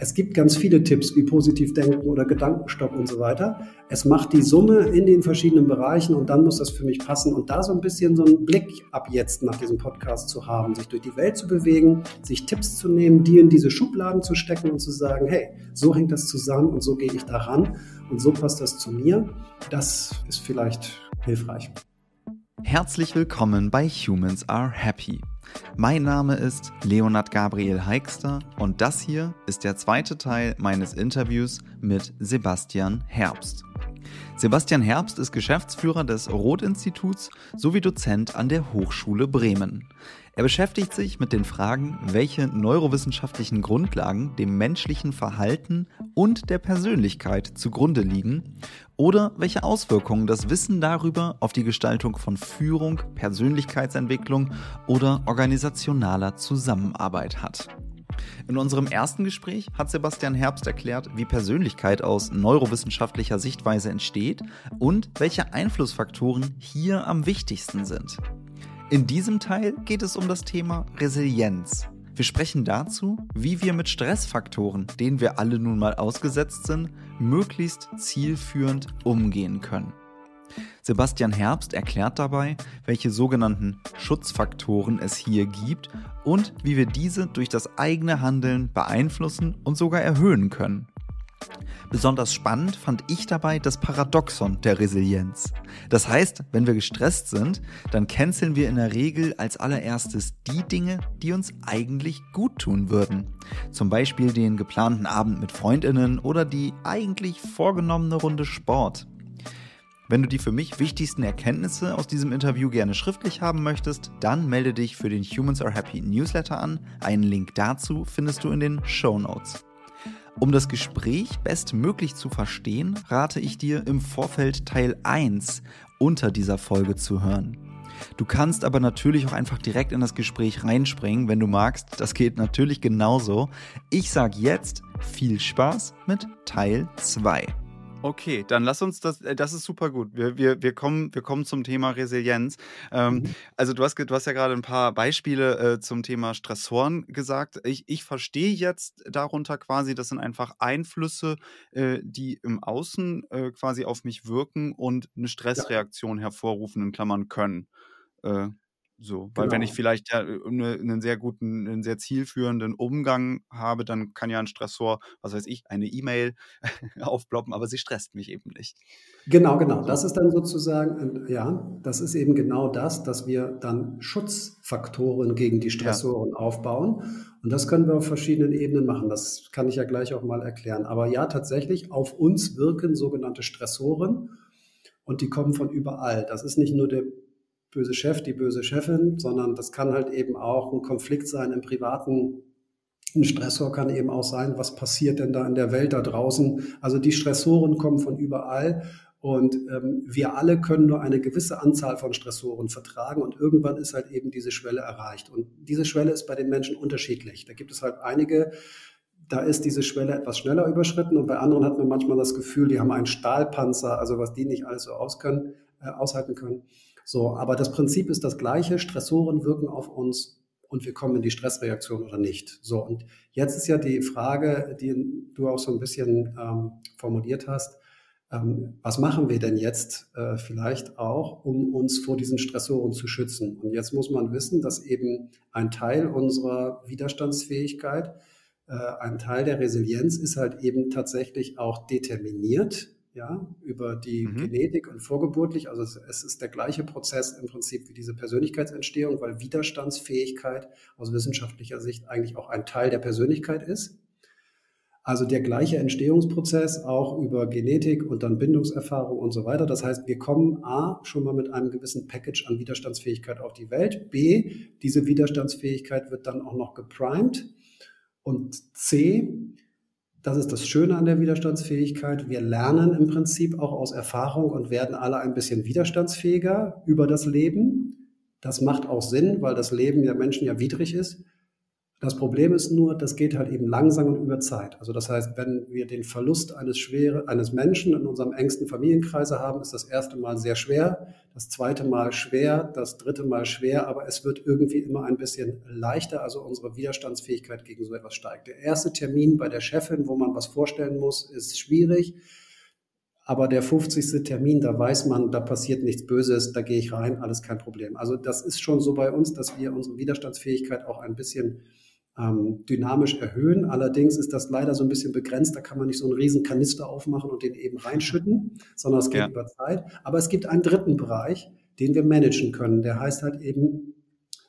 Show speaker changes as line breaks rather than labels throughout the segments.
Es gibt ganz viele Tipps wie positiv denken oder Gedankenstopp und so weiter. Es macht die Summe in den verschiedenen Bereichen und dann muss das für mich passen. Und da so ein bisschen so einen Blick ab jetzt nach diesem Podcast zu haben, sich durch die Welt zu bewegen, sich Tipps zu nehmen, die in diese Schubladen zu stecken und zu sagen, hey, so hängt das zusammen und so gehe ich daran und so passt das zu mir. Das ist vielleicht hilfreich.
Herzlich willkommen bei Humans Are Happy. Mein Name ist Leonard Gabriel Heikster und das hier ist der zweite Teil meines Interviews mit Sebastian Herbst. Sebastian Herbst ist Geschäftsführer des Roth-Instituts sowie Dozent an der Hochschule Bremen. Er beschäftigt sich mit den Fragen, welche neurowissenschaftlichen Grundlagen dem menschlichen Verhalten und der Persönlichkeit zugrunde liegen oder welche Auswirkungen das Wissen darüber auf die Gestaltung von Führung, Persönlichkeitsentwicklung oder organisationaler Zusammenarbeit hat. In unserem ersten Gespräch hat Sebastian Herbst erklärt, wie Persönlichkeit aus neurowissenschaftlicher Sichtweise entsteht und welche Einflussfaktoren hier am wichtigsten sind. In diesem Teil geht es um das Thema Resilienz. Wir sprechen dazu, wie wir mit Stressfaktoren, denen wir alle nun mal ausgesetzt sind, möglichst zielführend umgehen können. Sebastian Herbst erklärt dabei, welche sogenannten Schutzfaktoren es hier gibt und wie wir diese durch das eigene Handeln beeinflussen und sogar erhöhen können. Besonders spannend fand ich dabei das Paradoxon der Resilienz. Das heißt, wenn wir gestresst sind, dann canceln wir in der Regel als allererstes die Dinge, die uns eigentlich gut tun würden. Zum Beispiel den geplanten Abend mit Freundinnen oder die eigentlich vorgenommene Runde Sport. Wenn du die für mich wichtigsten Erkenntnisse aus diesem Interview gerne schriftlich haben möchtest, dann melde dich für den Humans Are Happy Newsletter an. Einen Link dazu findest du in den Show Notes. Um das Gespräch bestmöglich zu verstehen, rate ich dir im Vorfeld Teil 1 unter dieser Folge zu hören. Du kannst aber natürlich auch einfach direkt in das Gespräch reinspringen, wenn du magst. Das geht natürlich genauso. Ich sage jetzt viel Spaß mit Teil 2. Okay, dann lass uns das, äh, das ist super gut. Wir, wir, wir, kommen, wir kommen zum Thema Resilienz. Ähm, mhm. Also du hast, du hast ja gerade ein paar Beispiele äh, zum Thema Stressoren gesagt. Ich, ich verstehe jetzt darunter quasi, das sind einfach Einflüsse, äh, die im Außen äh, quasi auf mich wirken und eine Stressreaktion hervorrufen, in Klammern können. Äh, so, weil wenn ich genau. vielleicht ja ne, einen sehr guten, einen sehr zielführenden Umgang habe, dann kann ja ein Stressor, was weiß ich, eine E-Mail aufploppen, aber sie stresst mich eben nicht.
Genau, genau. Das ist dann sozusagen, ja, das ist eben genau das, dass wir dann Schutzfaktoren gegen die Stressoren ja. aufbauen. Und das können wir auf verschiedenen Ebenen machen. Das kann ich ja gleich auch mal erklären. Aber ja, tatsächlich, auf uns wirken sogenannte Stressoren und die kommen von überall. Das ist nicht nur der böse Chef, die böse Chefin, sondern das kann halt eben auch ein Konflikt sein im privaten. Ein Stressor kann eben auch sein, was passiert denn da in der Welt da draußen. Also die Stressoren kommen von überall und ähm, wir alle können nur eine gewisse Anzahl von Stressoren vertragen und irgendwann ist halt eben diese Schwelle erreicht. Und diese Schwelle ist bei den Menschen unterschiedlich. Da gibt es halt einige, da ist diese Schwelle etwas schneller überschritten und bei anderen hat man manchmal das Gefühl, die haben einen Stahlpanzer, also was die nicht alles so aus können, äh, aushalten können. So, aber das Prinzip ist das gleiche. Stressoren wirken auf uns und wir kommen in die Stressreaktion oder nicht. So, und jetzt ist ja die Frage, die du auch so ein bisschen ähm, formuliert hast. Ähm, was machen wir denn jetzt äh, vielleicht auch, um uns vor diesen Stressoren zu schützen? Und jetzt muss man wissen, dass eben ein Teil unserer Widerstandsfähigkeit, äh, ein Teil der Resilienz ist halt eben tatsächlich auch determiniert ja, über die mhm. Genetik und vorgeburtlich. Also es, es, ist der gleiche Prozess im Prinzip wie diese Persönlichkeitsentstehung, weil Widerstandsfähigkeit aus wissenschaftlicher Sicht eigentlich auch ein Teil der Persönlichkeit ist. Also der gleiche Entstehungsprozess auch über Genetik und dann Bindungserfahrung und so weiter. Das heißt, wir kommen A schon mal mit einem gewissen Package an Widerstandsfähigkeit auf die Welt. B, diese Widerstandsfähigkeit wird dann auch noch geprimed. Und C, das ist das Schöne an der Widerstandsfähigkeit. Wir lernen im Prinzip auch aus Erfahrung und werden alle ein bisschen widerstandsfähiger über das Leben. Das macht auch Sinn, weil das Leben der Menschen ja widrig ist. Das Problem ist nur, das geht halt eben langsam und über Zeit. Also das heißt, wenn wir den Verlust eines, schwere, eines Menschen in unserem engsten Familienkreise haben, ist das erste Mal sehr schwer, das zweite Mal schwer, das dritte Mal schwer, aber es wird irgendwie immer ein bisschen leichter. Also unsere Widerstandsfähigkeit gegen so etwas steigt. Der erste Termin bei der Chefin, wo man was vorstellen muss, ist schwierig. Aber der 50. Termin, da weiß man, da passiert nichts Böses, da gehe ich rein, alles kein Problem. Also das ist schon so bei uns, dass wir unsere Widerstandsfähigkeit auch ein bisschen ähm, dynamisch erhöhen. Allerdings ist das leider so ein bisschen begrenzt. Da kann man nicht so einen riesen Kanister aufmachen und den eben reinschütten, sondern es geht ja. über Zeit. Aber es gibt einen dritten Bereich, den wir managen können. Der heißt halt eben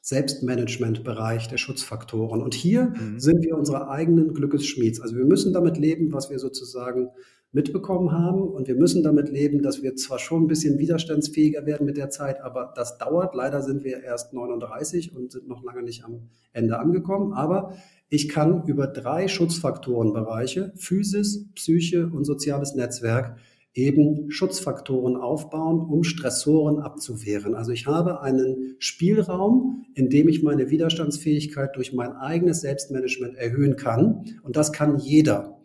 Selbstmanagement-Bereich der Schutzfaktoren. Und hier mhm. sind wir unsere eigenen Glückesschmieds. Also wir müssen damit leben, was wir sozusagen mitbekommen haben. Und wir müssen damit leben, dass wir zwar schon ein bisschen widerstandsfähiger werden mit der Zeit, aber das dauert. Leider sind wir erst 39 und sind noch lange nicht am Ende angekommen. Aber ich kann über drei Schutzfaktorenbereiche, Physis, Psyche und soziales Netzwerk, eben Schutzfaktoren aufbauen, um Stressoren abzuwehren. Also ich habe einen Spielraum, in dem ich meine Widerstandsfähigkeit durch mein eigenes Selbstmanagement erhöhen kann. Und das kann jeder.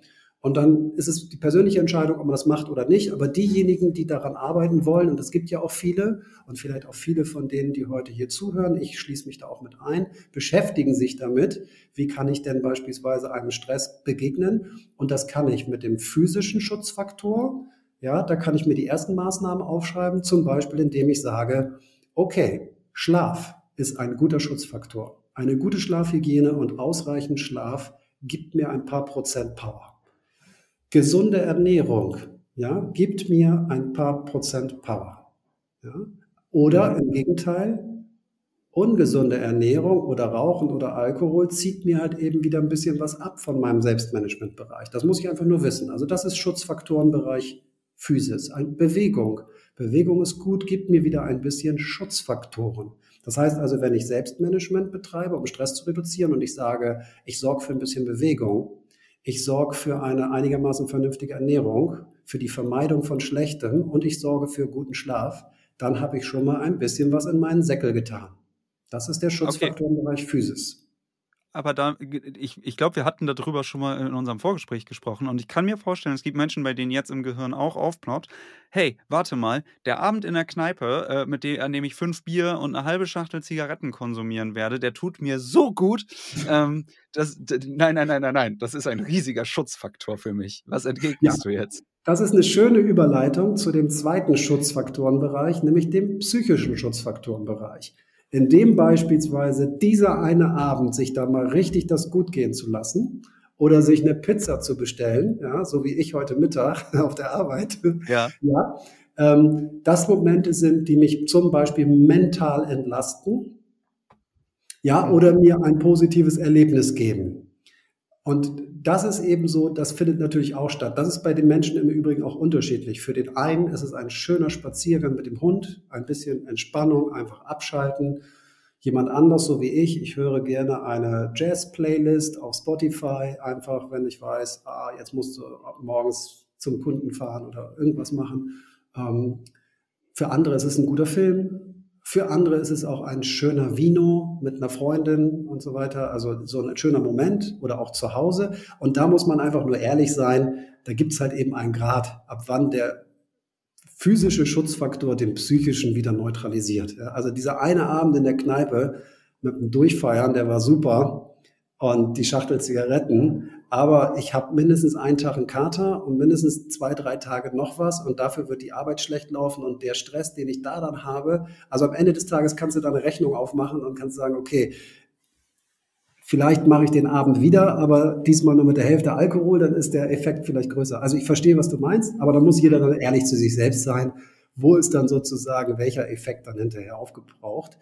Und dann ist es die persönliche Entscheidung, ob man das macht oder nicht. Aber diejenigen, die daran arbeiten wollen, und es gibt ja auch viele, und vielleicht auch viele von denen, die heute hier zuhören, ich schließe mich da auch mit ein, beschäftigen sich damit, wie kann ich denn beispielsweise einem Stress begegnen. Und das kann ich mit dem physischen Schutzfaktor. Ja, da kann ich mir die ersten Maßnahmen aufschreiben, zum Beispiel indem ich sage, okay, Schlaf ist ein guter Schutzfaktor. Eine gute Schlafhygiene und ausreichend Schlaf gibt mir ein paar Prozent Power. Gesunde Ernährung ja, gibt mir ein paar Prozent Power. Ja? Oder im Gegenteil, ungesunde Ernährung oder Rauchen oder Alkohol zieht mir halt eben wieder ein bisschen was ab von meinem Selbstmanagementbereich. Das muss ich einfach nur wissen. Also das ist Schutzfaktorenbereich Physis, Bewegung. Bewegung ist gut, gibt mir wieder ein bisschen Schutzfaktoren. Das heißt also, wenn ich Selbstmanagement betreibe, um Stress zu reduzieren und ich sage, ich sorge für ein bisschen Bewegung, ich sorge für eine einigermaßen vernünftige Ernährung, für die Vermeidung von Schlechtem und ich sorge für guten Schlaf, dann habe ich schon mal ein bisschen was in meinen Säckel getan. Das ist der Schutzfaktor okay. im Bereich Physis
aber da, ich, ich glaube, wir hatten darüber schon mal in unserem Vorgespräch gesprochen und ich kann mir vorstellen, es gibt Menschen, bei denen jetzt im Gehirn auch aufploppt, hey, warte mal, der Abend in der Kneipe, äh, mit dem, an dem ich fünf Bier und eine halbe Schachtel Zigaretten konsumieren werde, der tut mir so gut. Ähm, das, nein, nein, nein, nein, nein, das ist ein riesiger Schutzfaktor für mich. Was entgegnest ja. du jetzt?
Das ist eine schöne Überleitung zu dem zweiten Schutzfaktorenbereich, nämlich dem psychischen Schutzfaktorenbereich in dem beispielsweise dieser eine Abend sich da mal richtig das gut gehen zu lassen oder sich eine Pizza zu bestellen, ja, so wie ich heute Mittag auf der Arbeit, ja, ja ähm, das Momente sind, die mich zum Beispiel mental entlasten, ja, oder mir ein positives Erlebnis geben. Und das ist eben so, das findet natürlich auch statt. Das ist bei den Menschen im Übrigen auch unterschiedlich. Für den einen ist es ein schöner Spaziergang mit dem Hund, ein bisschen Entspannung, einfach abschalten. Jemand anders, so wie ich, ich höre gerne eine Jazz-Playlist auf Spotify, einfach wenn ich weiß, ah, jetzt musst du morgens zum Kunden fahren oder irgendwas machen. Ähm, für andere ist es ein guter Film, für andere ist es auch ein schöner Vino mit einer Freundin und so weiter. Also so ein schöner Moment oder auch zu Hause. Und da muss man einfach nur ehrlich sein. Da gibt es halt eben einen Grad, ab wann der physische Schutzfaktor den psychischen wieder neutralisiert. Also dieser eine Abend in der Kneipe mit dem Durchfeiern, der war super. Und die Schachtel Zigaretten, aber ich habe mindestens einen Tag einen Kater und mindestens zwei, drei Tage noch was und dafür wird die Arbeit schlecht laufen und der Stress, den ich da dann habe, also am Ende des Tages kannst du da eine Rechnung aufmachen und kannst sagen, okay, vielleicht mache ich den Abend wieder, aber diesmal nur mit der Hälfte Alkohol, dann ist der Effekt vielleicht größer. Also ich verstehe, was du meinst, aber da muss jeder dann ehrlich zu sich selbst sein. Wo ist dann sozusagen welcher Effekt dann hinterher aufgebraucht?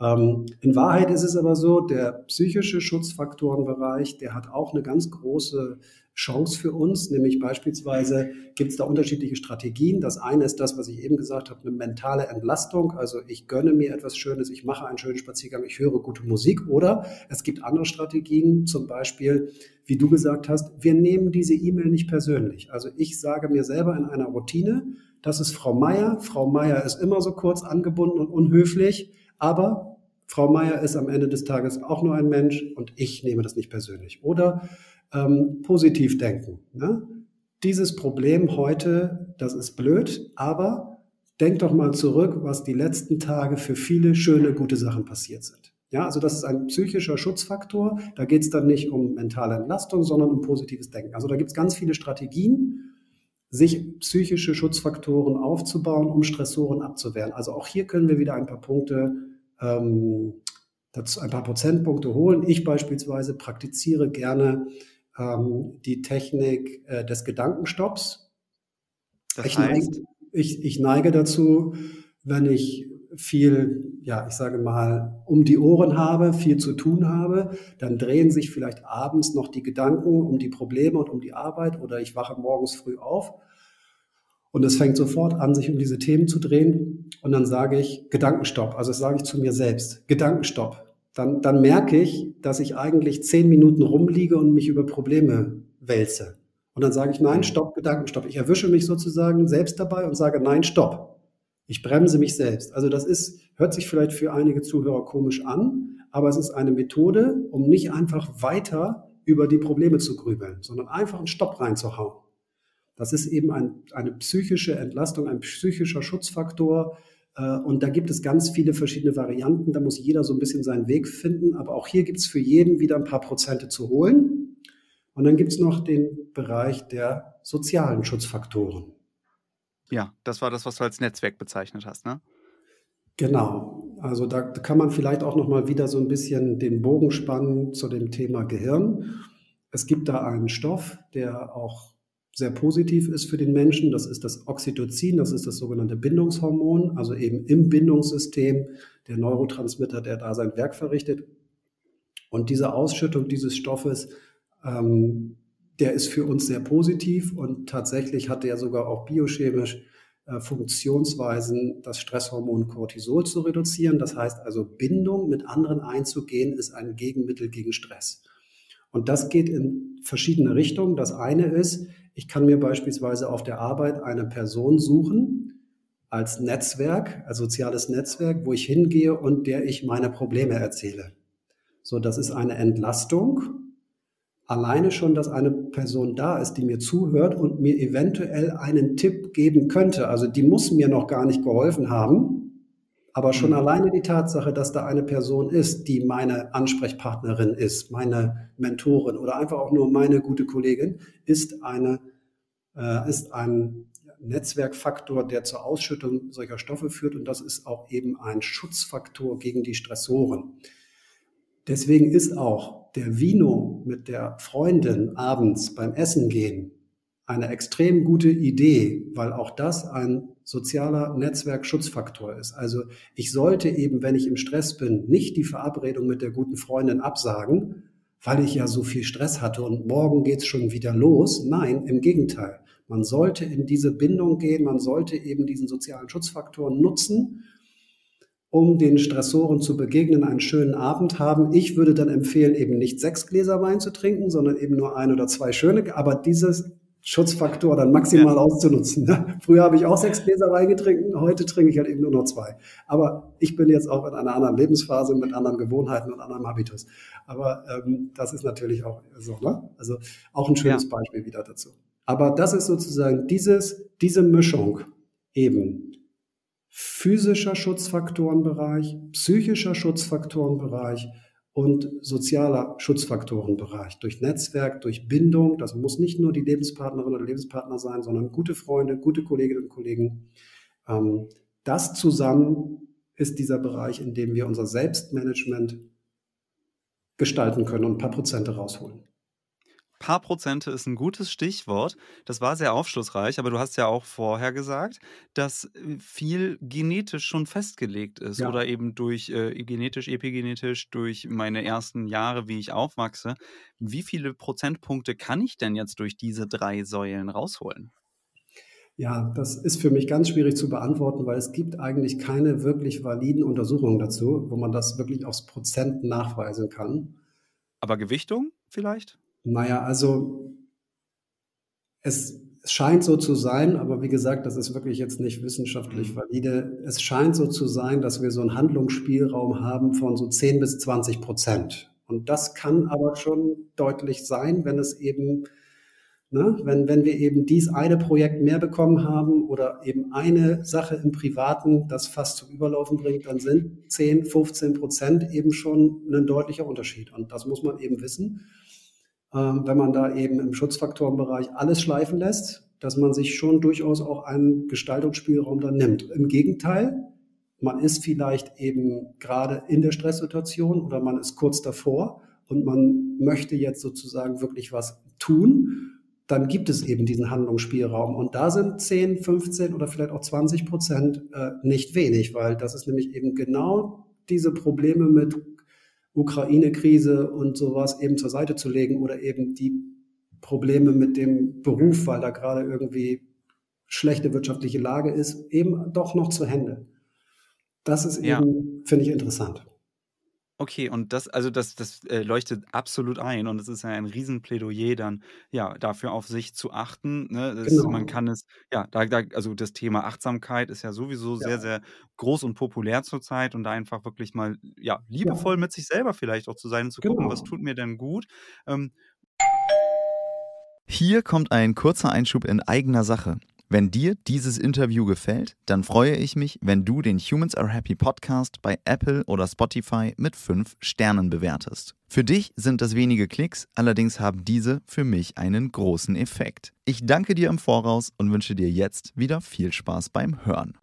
Ähm, in Wahrheit ist es aber so, der psychische Schutzfaktorenbereich, der hat auch eine ganz große Chance für uns, nämlich beispielsweise gibt es da unterschiedliche Strategien. Das eine ist das, was ich eben gesagt habe, eine mentale Entlastung. Also ich gönne mir etwas Schönes, ich mache einen schönen Spaziergang, ich höre gute Musik. Oder es gibt andere Strategien, zum Beispiel, wie du gesagt hast, wir nehmen diese E-Mail nicht persönlich. Also ich sage mir selber in einer Routine, das ist Frau Meier. Frau Meier ist immer so kurz angebunden und unhöflich. Aber Frau Meier ist am Ende des Tages auch nur ein Mensch und ich nehme das nicht persönlich. Oder ähm, positiv denken. Ne? Dieses Problem heute, das ist blöd, aber denk doch mal zurück, was die letzten Tage für viele schöne, gute Sachen passiert sind. Ja, also das ist ein psychischer Schutzfaktor. Da geht es dann nicht um mentale Entlastung, sondern um positives Denken. Also da gibt es ganz viele Strategien, sich psychische Schutzfaktoren aufzubauen, um Stressoren abzuwehren. Also auch hier können wir wieder ein paar Punkte, ähm, dazu ein paar Prozentpunkte holen. Ich beispielsweise praktiziere gerne ähm, die Technik äh, des Gedankenstopps. Das ich, heißt? neige, ich, ich neige dazu, wenn ich viel, ja, ich sage mal, um die Ohren habe, viel zu tun habe, dann drehen sich vielleicht abends noch die Gedanken um die Probleme und um die Arbeit oder ich wache morgens früh auf und es fängt sofort an, sich um diese Themen zu drehen und dann sage ich Gedankenstopp, also das sage ich zu mir selbst, Gedankenstopp. Dann, dann merke ich, dass ich eigentlich zehn Minuten rumliege und mich über Probleme wälze. Und dann sage ich, nein, stopp, Gedankenstopp. Ich erwische mich sozusagen selbst dabei und sage, nein, stopp. Ich bremse mich selbst. Also das ist, hört sich vielleicht für einige Zuhörer komisch an, aber es ist eine Methode, um nicht einfach weiter über die Probleme zu grübeln, sondern einfach einen Stopp reinzuhauen. Das ist eben ein, eine psychische Entlastung, ein psychischer Schutzfaktor. Äh, und da gibt es ganz viele verschiedene Varianten. Da muss jeder so ein bisschen seinen Weg finden. Aber auch hier gibt es für jeden wieder ein paar Prozente zu holen. Und dann gibt es noch den Bereich der sozialen Schutzfaktoren.
Ja, das war das, was du als Netzwerk bezeichnet hast, ne?
Genau. Also da kann man vielleicht auch noch mal wieder so ein bisschen den Bogen spannen zu dem Thema Gehirn. Es gibt da einen Stoff, der auch sehr positiv ist für den Menschen. Das ist das Oxytocin, das ist das sogenannte Bindungshormon, also eben im Bindungssystem der Neurotransmitter, der da sein Werk verrichtet. Und diese Ausschüttung dieses Stoffes ähm, der ist für uns sehr positiv und tatsächlich hat er sogar auch biochemisch äh, Funktionsweisen, das Stresshormon Cortisol zu reduzieren. Das heißt also, Bindung mit anderen einzugehen, ist ein Gegenmittel gegen Stress. Und das geht in verschiedene Richtungen. Das eine ist, ich kann mir beispielsweise auf der Arbeit eine Person suchen als Netzwerk, als soziales Netzwerk, wo ich hingehe und der ich meine Probleme erzähle. So, das ist eine Entlastung Alleine schon, dass eine Person da ist, die mir zuhört und mir eventuell einen Tipp geben könnte. Also die muss mir noch gar nicht geholfen haben, aber schon mhm. alleine die Tatsache, dass da eine Person ist, die meine Ansprechpartnerin ist, meine Mentorin oder einfach auch nur meine gute Kollegin, ist eine, äh, ist ein Netzwerkfaktor, der zur Ausschüttung solcher Stoffe führt und das ist auch eben ein Schutzfaktor gegen die Stressoren. Deswegen ist auch der Vino mit der Freundin abends beim Essen gehen eine extrem gute Idee, weil auch das ein sozialer Netzwerkschutzfaktor ist. Also ich sollte eben, wenn ich im Stress bin, nicht die Verabredung mit der guten Freundin absagen, weil ich ja so viel Stress hatte und morgen geht's schon wieder los. Nein, im Gegenteil. Man sollte in diese Bindung gehen, man sollte eben diesen sozialen Schutzfaktor nutzen um den Stressoren zu begegnen, einen schönen Abend haben. Ich würde dann empfehlen, eben nicht sechs Gläser Wein zu trinken, sondern eben nur ein oder zwei schöne, aber dieses Schutzfaktor dann maximal ja. auszunutzen. Ne? Früher habe ich auch sechs Gläser Wein getrunken, heute trinke ich halt eben nur noch zwei. Aber ich bin jetzt auch in einer anderen Lebensphase mit anderen Gewohnheiten und anderem Habitus. Aber ähm, das ist natürlich auch so, ne? Also auch ein schönes ja. Beispiel wieder dazu. Aber das ist sozusagen dieses, diese Mischung eben physischer Schutzfaktorenbereich, psychischer Schutzfaktorenbereich und sozialer Schutzfaktorenbereich. Durch Netzwerk, durch Bindung, das muss nicht nur die Lebenspartnerin oder Lebenspartner sein, sondern gute Freunde, gute Kolleginnen und Kollegen. Ähm, das zusammen ist dieser Bereich, in dem wir unser Selbstmanagement gestalten können und ein paar Prozente rausholen
paar Prozente ist ein gutes Stichwort. Das war sehr aufschlussreich, aber du hast ja auch vorher gesagt, dass äh, viel genetisch schon festgelegt ist ja. oder eben durch äh, genetisch, epigenetisch, durch meine ersten Jahre, wie ich aufwachse. Wie viele Prozentpunkte kann ich denn jetzt durch diese drei Säulen rausholen?
Ja, das ist für mich ganz schwierig zu beantworten, weil es gibt eigentlich keine wirklich validen Untersuchungen dazu, wo man das wirklich aufs Prozent nachweisen kann.
Aber Gewichtung vielleicht?
Naja, also es, scheint so zu sein, aber wie gesagt, das ist wirklich jetzt nicht wissenschaftlich mhm. valide. Es scheint so zu sein, dass wir so einen Handlungsspielraum haben von so 10 bis 20 Prozent. Und das kann aber schon deutlich sein, wenn es eben, ne, wenn, wenn wir eben dies eine Projekt mehr bekommen haben oder eben eine Sache im Privaten das fast zum Überlaufen bringt, dann sind 10, 15 Prozent eben schon ein deutlicher Unterschied. Und das muss man eben wissen. Ähm, wenn man da eben im Schutzfaktorenbereich alles schleifen lässt, dass man sich schon durchaus auch einen Gestaltungsspielraum dann nimmt. Im Gegenteil, man ist vielleicht eben gerade in der Stresssituation oder man ist kurz davor und man möchte jetzt sozusagen wirklich was tun, dann gibt es eben diesen Handlungsspielraum. Und da sind 10, 15 oder vielleicht auch 20 Prozent äh, nicht wenig, weil das ist nämlich eben genau diese Probleme mit Ukraine-Krise und sowas eben zur Seite zu legen oder eben die Probleme mit dem Beruf, weil da gerade irgendwie schlechte wirtschaftliche Lage ist, eben doch noch zu handeln. Das ist ja. eben, finde ich, interessant.
Okay, und das, also das, das äh, leuchtet absolut ein und es ist ja ein Riesenplädoyer dann, ja, dafür auf sich zu achten. Ne? Das, genau. Man kann es, ja, da, da, also das Thema Achtsamkeit ist ja sowieso ja. sehr, sehr groß und populär zurzeit und da einfach wirklich mal, ja, liebevoll ja. mit sich selber vielleicht auch zu sein und zu gucken, was genau. tut mir denn gut. Ähm, hier kommt ein kurzer Einschub in eigener Sache. Wenn dir dieses Interview gefällt, dann freue ich mich, wenn du den Humans Are Happy Podcast bei Apple oder Spotify mit 5 Sternen bewertest. Für dich sind das wenige Klicks, allerdings haben diese für mich einen großen Effekt. Ich danke dir im Voraus und wünsche dir jetzt wieder viel Spaß beim Hören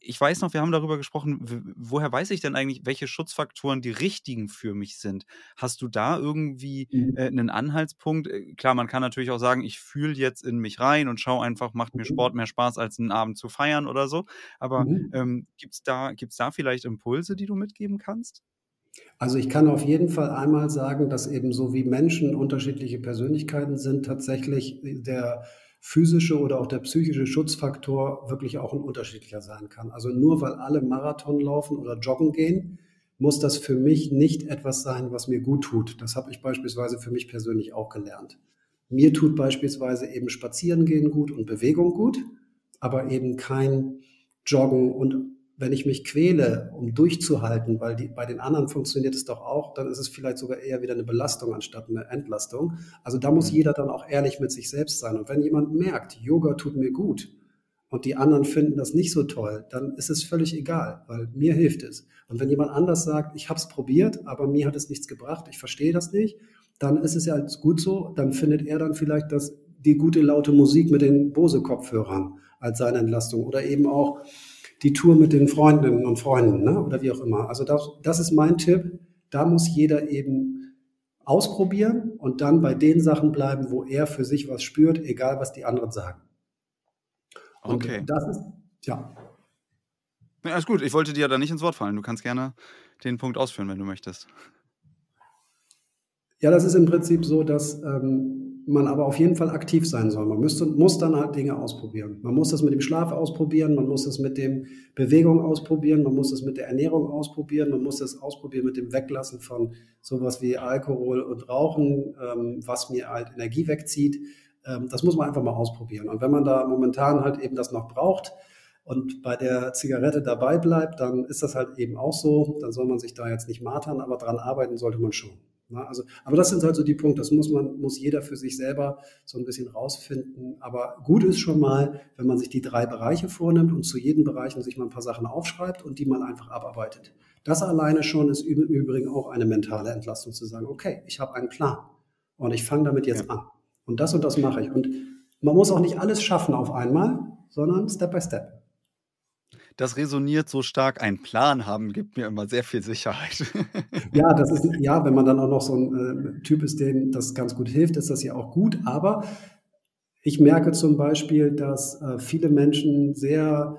ich weiß noch, wir haben darüber gesprochen, woher weiß ich denn eigentlich, welche Schutzfaktoren die richtigen für mich sind? Hast du da irgendwie mhm. äh, einen Anhaltspunkt? Äh, klar, man kann natürlich auch sagen, ich fühle jetzt in mich rein und schaue einfach, macht mir mhm. Sport mehr Spaß, als einen Abend zu feiern oder so. Aber mhm. ähm, gibt es da, gibt's da vielleicht Impulse, die du mitgeben kannst?
Also ich kann auf jeden Fall einmal sagen, dass eben so wie Menschen unterschiedliche Persönlichkeiten sind, tatsächlich der physische oder auch der psychische Schutzfaktor wirklich auch ein unterschiedlicher sein kann. Also nur weil alle Marathon laufen oder joggen gehen, muss das für mich nicht etwas sein, was mir gut tut. Das habe ich beispielsweise für mich persönlich auch gelernt. Mir tut beispielsweise eben Spazierengehen gut und Bewegung gut, aber eben kein Joggen und wenn ich mich quäle, um durchzuhalten, weil die, bei den anderen funktioniert es doch auch, dann ist es vielleicht sogar eher wieder eine Belastung anstatt eine Entlastung. Also da muss jeder dann auch ehrlich mit sich selbst sein. Und wenn jemand merkt, Yoga tut mir gut und die anderen finden das nicht so toll, dann ist es völlig egal, weil mir hilft es. Und wenn jemand anders sagt, ich habe es probiert, aber mir hat es nichts gebracht, ich verstehe das nicht, dann ist es ja gut so, dann findet er dann vielleicht das, die gute laute Musik mit den Bose-Kopfhörern als seine Entlastung oder eben auch die Tour mit den Freundinnen und Freunden ne? oder wie auch immer. Also das, das ist mein Tipp. Da muss jeder eben ausprobieren und dann bei den Sachen bleiben, wo er für sich was spürt, egal was die anderen sagen. Und okay. das ist, ja.
ja. Alles gut, ich wollte dir ja da nicht ins Wort fallen. Du kannst gerne den Punkt ausführen, wenn du möchtest.
Ja, das ist im Prinzip so, dass ähm, man aber auf jeden Fall aktiv sein soll. Man müsste, muss dann halt Dinge ausprobieren. Man muss das mit dem Schlaf ausprobieren, man muss das mit dem Bewegung ausprobieren, man muss das mit der Ernährung ausprobieren, man muss das ausprobieren mit dem Weglassen von sowas wie Alkohol und Rauchen, ähm, was mir halt Energie wegzieht. Ähm, das muss man einfach mal ausprobieren. Und wenn man da momentan halt eben das noch braucht, und bei der Zigarette dabei bleibt, dann ist das halt eben auch so. Dann soll man sich da jetzt nicht martern, aber dran arbeiten sollte man schon. Na, also, aber das sind halt so die Punkte, das muss man, muss jeder für sich selber so ein bisschen rausfinden. Aber gut ist schon mal, wenn man sich die drei Bereiche vornimmt und zu jedem Bereich sich mal ein paar Sachen aufschreibt und die man einfach abarbeitet. Das alleine schon ist im Übrigen auch eine mentale Entlastung zu sagen, okay, ich habe einen Plan und ich fange damit jetzt ja. an. Und das und das mache ich. Und man muss auch nicht alles schaffen auf einmal, sondern Step by Step
das resoniert so stark. Ein Plan haben gibt mir immer sehr viel Sicherheit.
ja, das ist, ja, wenn man dann auch noch so ein äh, Typ ist, dem das ganz gut hilft, ist das ja auch gut. Aber ich merke zum Beispiel, dass äh, viele Menschen sehr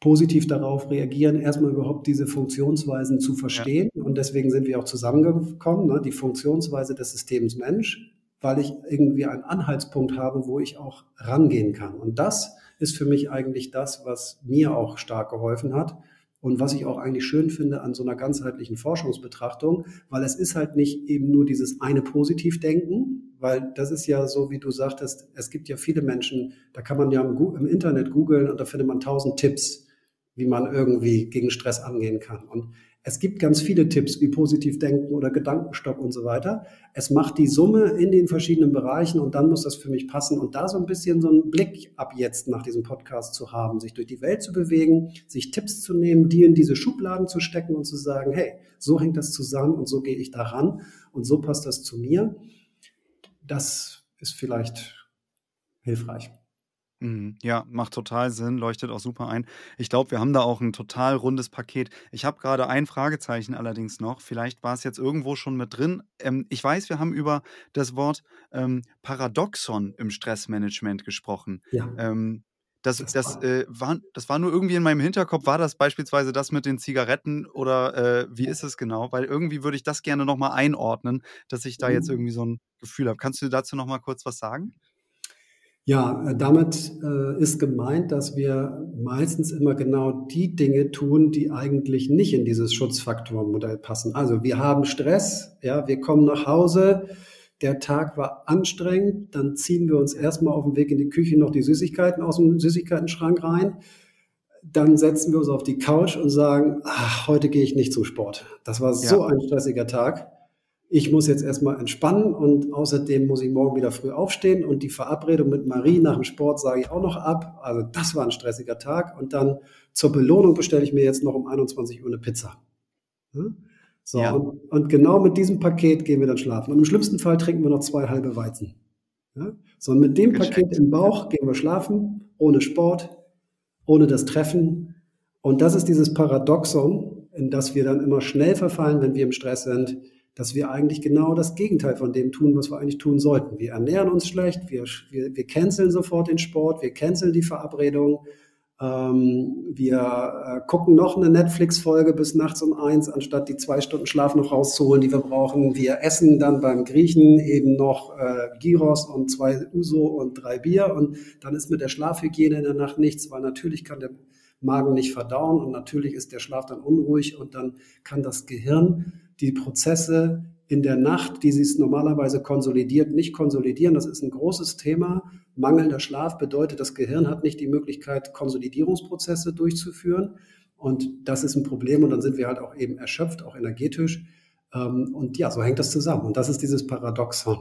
positiv darauf reagieren, erstmal überhaupt diese Funktionsweisen zu verstehen. Ja. Und deswegen sind wir auch zusammengekommen, ne? die Funktionsweise des Systems Mensch, weil ich irgendwie einen Anhaltspunkt habe, wo ich auch rangehen kann. Und das ist für mich eigentlich das, was mir auch stark geholfen hat, und was ich auch eigentlich schön finde an so einer ganzheitlichen Forschungsbetrachtung, weil es ist halt nicht eben nur dieses eine Positivdenken, weil das ist ja so, wie du sagtest, es gibt ja viele Menschen, da kann man ja im, Internet googeln und da findet man tausend Tipps, wie man irgendwie gegen Stress angehen kann. Und es gibt ganz viele Tipps wie positiv denken oder Gedankenstopp und so weiter. Es macht die Summe in den verschiedenen Bereichen und dann muss das für mich passen. Und da so ein bisschen so einen Blick ab jetzt nach diesem Podcast zu haben, sich durch die Welt zu bewegen, sich Tipps zu nehmen, die in diese Schubladen zu stecken und zu sagen, hey, so hängt das zusammen und so gehe ich daran und so passt das zu mir. Das ist vielleicht hilfreich.
Mhm. Ja, macht total Sinn, leuchtet auch super ein. Ich glaube, wir haben da auch ein total rundes Paket. Ich habe gerade ein Fragezeichen allerdings noch. Vielleicht war es jetzt irgendwo schon mit drin. Ähm, ich weiß, wir haben über das Wort ähm, Paradoxon im Stressmanagement gesprochen.
Ja.
Ähm, das, das, äh, war, das war nur irgendwie in meinem Hinterkopf. War das beispielsweise das mit den Zigaretten oder äh, wie ist es genau? Weil irgendwie würde ich das gerne nochmal einordnen, dass ich da jetzt mhm. irgendwie so ein Gefühl habe. Kannst du dazu nochmal kurz was sagen?
Ja, äh, damit äh, ist gemeint, dass wir meistens immer genau die Dinge tun, die eigentlich nicht in dieses Schutzfaktormodell passen. Also wir haben Stress, ja, wir kommen nach Hause, der Tag war anstrengend, dann ziehen wir uns erstmal auf dem Weg in die Küche noch die Süßigkeiten aus dem Süßigkeitenschrank rein. Dann setzen wir uns auf die Couch und sagen, ach, heute gehe ich nicht zum Sport. Das war ja. so ein stressiger Tag ich muss jetzt erstmal entspannen und außerdem muss ich morgen wieder früh aufstehen und die Verabredung mit Marie nach dem Sport sage ich auch noch ab. Also das war ein stressiger Tag und dann zur Belohnung bestelle ich mir jetzt noch um 21 Uhr eine Pizza. So, ja. und, und, genau mit diesem Paket gehen wir dann schlafen. Und im schlimmsten Fall trinken wir noch zwei halbe Weizen. Ja? So, und mit dem Geschenkt. Paket im Bauch gehen wir schlafen, ohne Sport, ohne das Treffen. Und das ist dieses Paradoxon, in das wir dann immer schnell verfallen, wenn wir im Stress sind dass wir eigentlich genau das Gegenteil von dem tun, was wir eigentlich tun sollten. Wir ernähren uns schlecht, wir, wir, wir canceln sofort den Sport, wir canceln die Verabredung, ähm, wir äh, gucken noch eine Netflix-Folge bis nachts um eins, anstatt die zwei Stunden Schlaf noch rauszuholen, die wir brauchen. Wir essen dann beim Griechen eben noch äh, Gyros und zwei Uso und drei Bier und dann ist mit der Schlafhygiene in der Nacht nichts, weil natürlich kann der Magen nicht verdauen und natürlich ist der Schlaf dann unruhig und dann kann das Gehirn die Prozesse in der Nacht, die sie es normalerweise konsolidiert, nicht konsolidieren. Das ist ein großes Thema. Mangelnder Schlaf bedeutet, das Gehirn hat nicht die Möglichkeit, Konsolidierungsprozesse durchzuführen. Und das ist ein Problem. Und dann sind wir halt auch eben erschöpft, auch energetisch. Ähm, und ja, so hängt das zusammen. Und das ist dieses Paradoxon.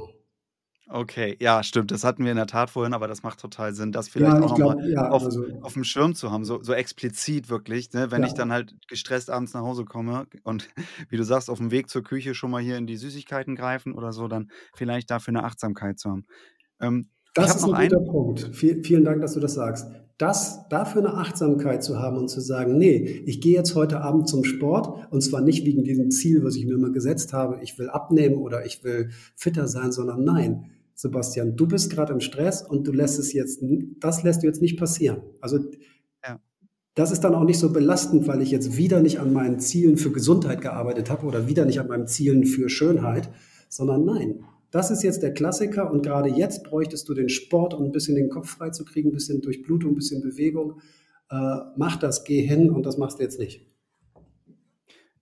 Okay, ja, stimmt. Das hatten wir in der Tat vorhin, aber das macht total Sinn, das vielleicht ja, auch nochmal ja, auf, also, auf dem Schirm zu haben, so, so explizit wirklich, ne? wenn ja. ich dann halt gestresst abends nach Hause komme und wie du sagst, auf dem Weg zur Küche schon mal hier in die Süßigkeiten greifen oder so, dann vielleicht dafür eine Achtsamkeit zu haben.
Ähm, das ist ein guter Punkt. Viel, vielen Dank, dass du das sagst. Das, dafür eine Achtsamkeit zu haben und zu sagen, nee, ich gehe jetzt heute Abend zum Sport und zwar nicht wegen diesem Ziel, was ich mir immer gesetzt habe, ich will abnehmen oder ich will fitter sein, sondern nein, Sebastian, du bist gerade im Stress und du lässt es jetzt, das lässt du jetzt nicht passieren. Also ja. das ist dann auch nicht so belastend, weil ich jetzt wieder nicht an meinen Zielen für Gesundheit gearbeitet habe oder wieder nicht an meinen Zielen für Schönheit, sondern nein, das ist jetzt der Klassiker und gerade jetzt bräuchtest du den Sport, um ein bisschen den Kopf frei zu kriegen, ein bisschen Durchblutung, ein bisschen Bewegung. Äh, mach das, geh hin und das machst du jetzt nicht.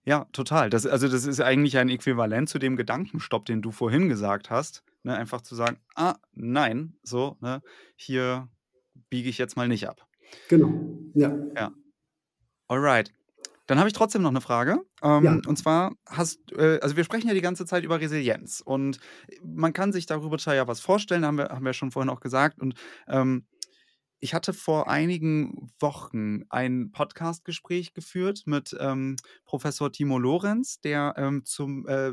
Ja, total. Das, also das ist eigentlich ein Äquivalent zu dem Gedankenstopp, den du vorhin gesagt hast. Ne? Einfach zu sagen, ah, nein, so, ne? hier biege ich jetzt mal nicht ab.
Genau, ja.
Ja. Alright. Dann habe ich trotzdem noch eine Frage. Ähm, ja. Und zwar hast, äh, also wir sprechen ja die ganze Zeit über Resilienz und man kann sich darüber ja was vorstellen, haben wir, haben wir schon vorhin auch gesagt. Und ähm, ich hatte vor einigen Wochen ein Podcastgespräch geführt mit ähm, Professor Timo Lorenz, der ähm, zum, äh,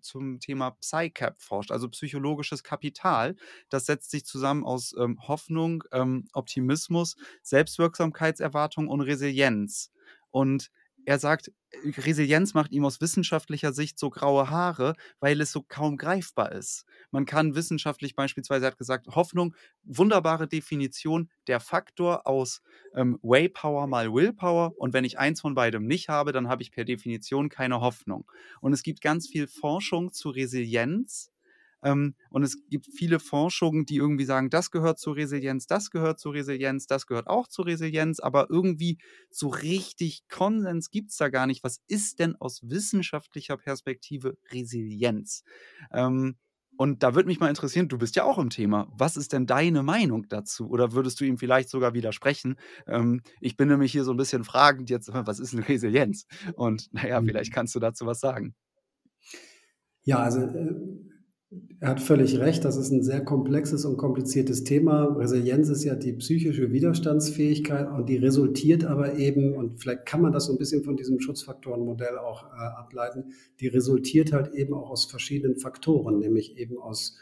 zum Thema PsyCap forscht, also psychologisches Kapital. Das setzt sich zusammen aus ähm, Hoffnung, ähm, Optimismus, Selbstwirksamkeitserwartung und Resilienz. Und er sagt, Resilienz macht ihm aus wissenschaftlicher Sicht so graue Haare, weil es so kaum greifbar ist. Man kann wissenschaftlich beispielsweise, er hat gesagt, Hoffnung, wunderbare Definition, der Faktor aus ähm, Waypower mal Willpower. Und wenn ich eins von beidem nicht habe, dann habe ich per Definition keine Hoffnung. Und es gibt ganz viel Forschung zu Resilienz Ähm, und es gibt viele Forschungen, die irgendwie sagen, das gehört zur Resilienz, das gehört zur Resilienz, das gehört auch zur Resilienz, aber irgendwie so richtig Konsens gibt es da gar nicht. Was ist denn aus wissenschaftlicher Perspektive Resilienz? Ähm, und da würde mich mal interessieren, du bist ja auch im Thema. Was ist denn deine Meinung dazu? Oder würdest du ihm vielleicht sogar widersprechen? Ähm, ich bin nämlich hier so ein bisschen fragend jetzt, was ist eine Resilienz? Und naja, vielleicht mhm. kannst du dazu was sagen.
Ja, also äh, er hat völlig recht, das ist ein sehr komplexes und kompliziertes Thema. Resilienz ist ja die psychische Widerstandsfähigkeit und die resultiert aber eben, und vielleicht kann man das so ein bisschen von diesem Schutzfaktorenmodell auch äh, ableiten, die resultiert halt eben auch aus verschiedenen Faktoren, nämlich eben aus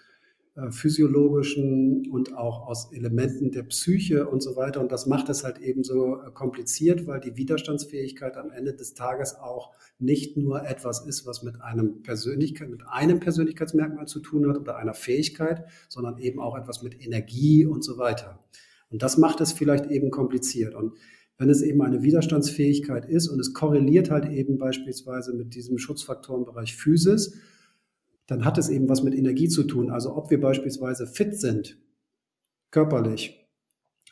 physiologischen und auch aus Elementen der Psyche und so weiter. Und das macht es halt eben so äh, kompliziert, weil die Widerstandsfähigkeit am Ende des Tages auch nicht nur etwas ist, was mit einem Persönlichkeit, mit einem Persönlichkeitsmerkmal zu tun hat oder einer Fähigkeit, sondern eben auch etwas mit Energie und so weiter. Und das macht es vielleicht eben kompliziert. Und wenn es eben eine Widerstandsfähigkeit ist und es korreliert halt eben beispielsweise mit diesem Schutzfaktorenbereich Physis, dann hat es eben was mit Energie zu tun. Also ob wir beispielsweise fit sind, körperlich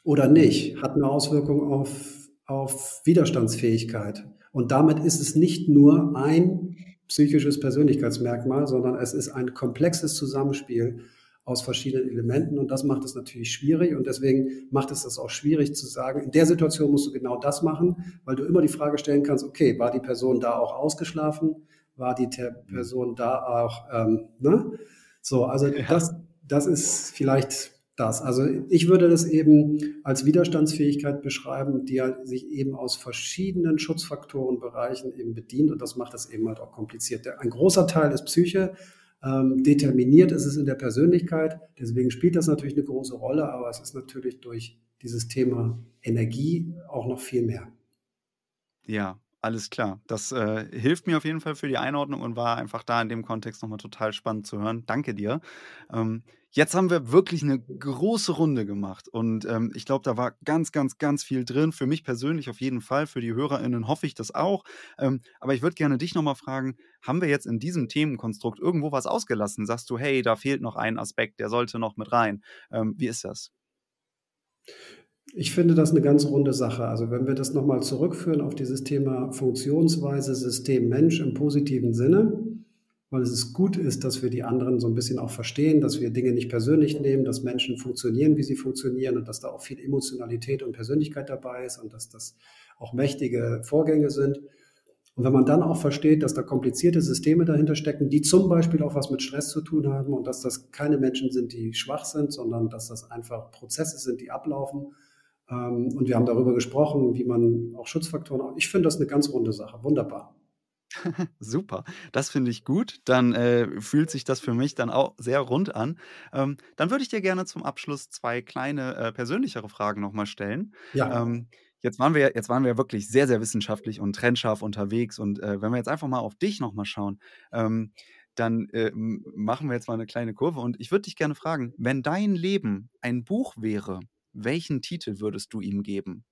oder nicht, hat eine Auswirkung auf, auf Widerstandsfähigkeit. Und damit ist es nicht nur ein psychisches Persönlichkeitsmerkmal, sondern es ist ein komplexes Zusammenspiel aus verschiedenen Elementen und das macht es natürlich schwierig und deswegen macht es das auch schwierig zu sagen, in der Situation musst du genau das machen, weil du immer die Frage stellen kannst, okay, war die Person da auch ausgeschlafen? War die Person da auch, ähm, ne? So, also ja. das, das ist vielleicht das. Also ich würde das eben als Widerstandsfähigkeit beschreiben, die halt sich eben aus verschiedenen Schutzfaktorenbereichen eben bedient und das macht das eben halt auch kompliziert. Ein großer Teil ist Psyche, ähm, determiniert ist es in der Persönlichkeit, deswegen spielt das natürlich eine große Rolle, aber es ist natürlich durch dieses Thema Energie auch noch viel mehr.
Ja, alles klar. Das äh, hilft mir auf jeden Fall für die Einordnung und war einfach da in dem Kontext nochmal total spannend zu hören. Danke dir. Ähm, jetzt haben wir wirklich eine große Runde gemacht und ähm, ich glaube, da war ganz, ganz, ganz viel drin. Für mich persönlich auf jeden Fall. Für die HörerInnen hoffe ich das auch. Ähm, aber ich würde gerne dich nochmal fragen: Haben wir jetzt in diesem Themenkonstrukt irgendwo was ausgelassen? Sagst du, hey, da fehlt noch ein Aspekt, der sollte noch mit rein? Ähm, wie ist das?
Ich finde das eine ganz runde Sache. Also wenn wir das nochmal zurückführen auf dieses Thema Funktionsweise System Mensch im positiven Sinne, weil es gut ist, dass wir die anderen so ein bisschen auch verstehen, dass wir Dinge nicht persönlich nehmen, dass Menschen funktionieren, wie sie funktionieren und dass da auch viel Emotionalität und Persönlichkeit dabei ist und dass das auch mächtige Vorgänge sind. Und wenn man dann auch versteht, dass da komplizierte Systeme dahinter stecken, die zum Beispiel auch was mit Stress zu tun haben und dass das keine Menschen sind, die schwach sind, sondern dass das einfach Prozesse sind, die ablaufen, und wir haben darüber gesprochen, wie man auch Schutzfaktoren. Ich finde das eine ganz runde Sache. Wunderbar.
Super, das finde ich gut. Dann äh, fühlt sich das für mich dann auch sehr rund an. Ähm, dann würde ich dir gerne zum Abschluss zwei kleine äh, persönlichere Fragen nochmal stellen. Ja. Ähm, jetzt, waren wir, jetzt waren wir wirklich sehr, sehr wissenschaftlich und trennscharf unterwegs. Und äh, wenn wir jetzt einfach mal auf dich nochmal schauen, ähm, dann äh, machen wir jetzt mal eine kleine Kurve. Und ich würde dich gerne fragen, wenn dein Leben ein Buch wäre, welchen Titel würdest du ihm geben?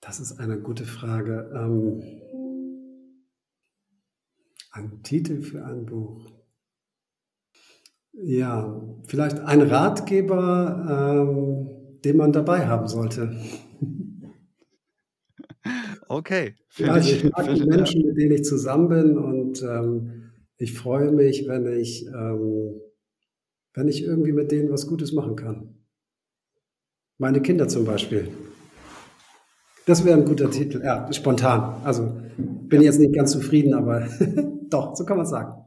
Das ist eine gute Frage. Ähm, ein Titel für ein Buch. Ja, vielleicht ein Ratgeber, ähm, den man dabei haben sollte.
Okay.
Also ich mag die Menschen, mit denen ich zusammen bin und ähm, ich freue mich, wenn ich, ähm, wenn ich irgendwie mit denen was Gutes machen kann. Meine Kinder zum Beispiel. Das wäre ein guter Titel. Ja, spontan. Also bin jetzt nicht ganz zufrieden, aber doch, so kann man sagen.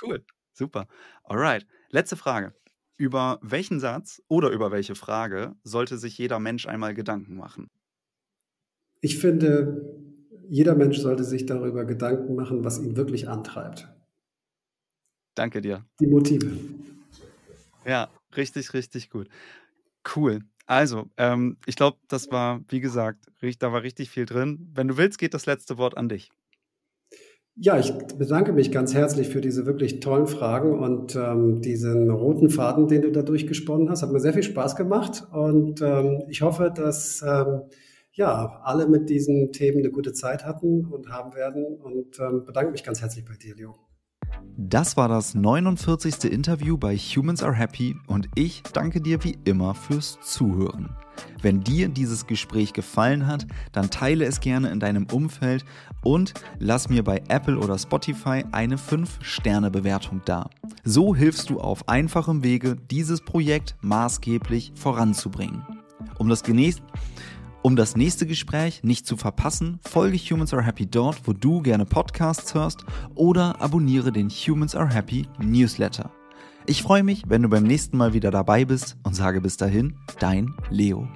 Cool, super. Alright. Letzte Frage. Über welchen Satz oder über welche Frage sollte sich jeder Mensch einmal Gedanken machen?
Ich finde, jeder Mensch sollte sich darüber Gedanken machen, was ihn wirklich antreibt.
Danke dir.
Die Motive.
Ja, richtig, richtig gut. Cool. Also, ähm, ich glaube, das war, wie gesagt, da war richtig viel drin. Wenn du willst, geht das letzte Wort an dich.
Ja, ich bedanke mich ganz herzlich für diese wirklich tollen Fragen und ähm, diesen roten Faden, den du da durchgesponnen hast. Hat mir sehr viel Spaß gemacht und ähm, ich hoffe, dass ähm, ja, alle mit diesen Themen eine gute Zeit hatten und haben werden und ähm, bedanke mich ganz herzlich bei dir, Leo.
Das war das 49. Interview bei Humans Are Happy und ich danke dir wie immer fürs Zuhören. Wenn dir dieses Gespräch gefallen hat, dann teile es gerne in deinem Umfeld und lass mir bei Apple oder Spotify eine 5-Sterne-Bewertung da. So hilfst du auf einfachem Wege, dieses Projekt maßgeblich voranzubringen. Um das genießt um das nächste Gespräch nicht zu verpassen, folge Humans Are Happy dort, wo du gerne Podcasts hörst oder abonniere den Humans Are Happy Newsletter. Ich freue mich, wenn du beim nächsten Mal wieder dabei bist und sage bis dahin, dein Leo.